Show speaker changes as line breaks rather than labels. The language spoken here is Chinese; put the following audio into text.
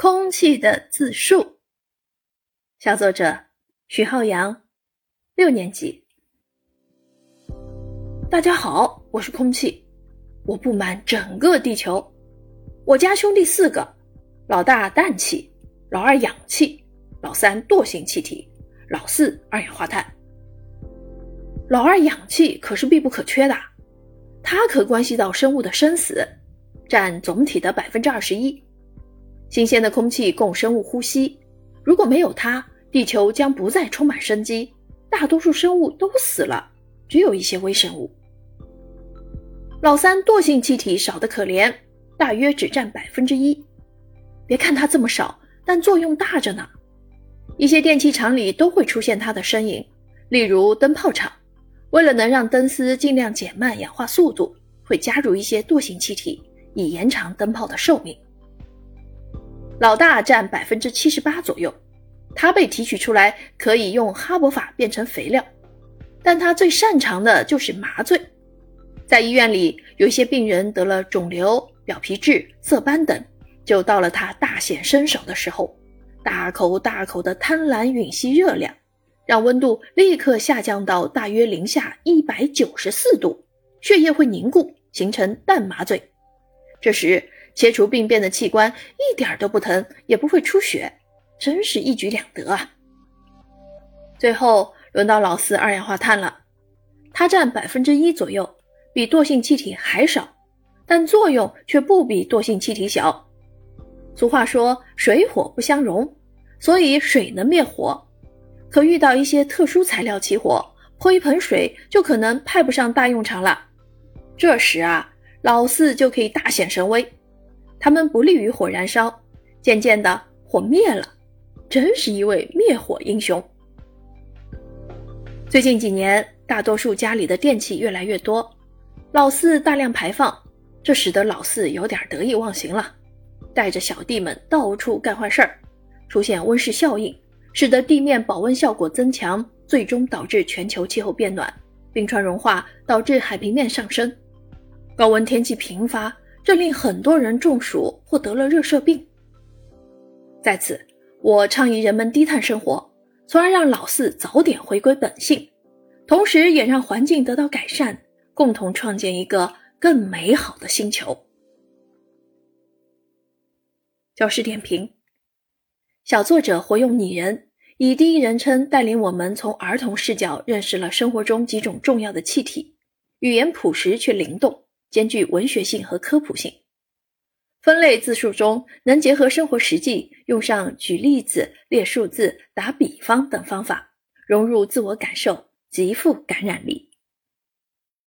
空气的自述，小作者徐浩洋，六年级。大家好，我是空气，我布满整个地球。我家兄弟四个，老大氮气，老二氧气，老三惰性气体，老四二氧化碳。老二氧气可是必不可缺的，它可关系到生物的生死，占总体的百分之二十一。新鲜的空气供生物呼吸，如果没有它，地球将不再充满生机，大多数生物都死了，只有一些微生物。老三惰性气体少得可怜，大约只占百分之一。别看它这么少，但作用大着呢。一些电器厂里都会出现它的身影，例如灯泡厂，为了能让灯丝尽量减慢氧化速度，会加入一些惰性气体，以延长灯泡的寿命。老大占百分之七十八左右，它被提取出来可以用哈勃法变成肥料，但它最擅长的就是麻醉。在医院里，有一些病人得了肿瘤、表皮质、色斑等，就到了它大显身手的时候，大口大口的贪婪吮吸热量，让温度立刻下降到大约零下一百九十四度，血液会凝固，形成淡麻醉。这时。切除病变的器官一点都不疼，也不会出血，真是一举两得啊！最后轮到老四二氧化碳了，它占百分之一左右，比惰性气体还少，但作用却不比惰性气体小。俗话说水火不相容，所以水能灭火，可遇到一些特殊材料起火，泼一盆水就可能派不上大用场了。这时啊，老四就可以大显神威。它们不利于火燃烧，渐渐的火灭了，真是一位灭火英雄。最近几年，大多数家里的电器越来越多，老四大量排放，这使得老四有点得意忘形了，带着小弟们到处干坏事儿，出现温室效应，使得地面保温效果增强，最终导致全球气候变暖，冰川融化导致海平面上升，高温天气频发。这令很多人中暑或得了热射病。在此，我倡议人们低碳生活，从而让老四早点回归本性，同时也让环境得到改善，共同创建一个更美好的星球。教师点评：小作者活用拟人，以第一人称带领我们从儿童视角认识了生活中几种重要的气体，语言朴实却灵动。兼具文学性和科普性，分类自述中能结合生活实际，用上举例子、列数字、打比方等方法，融入自我感受，极富感染力。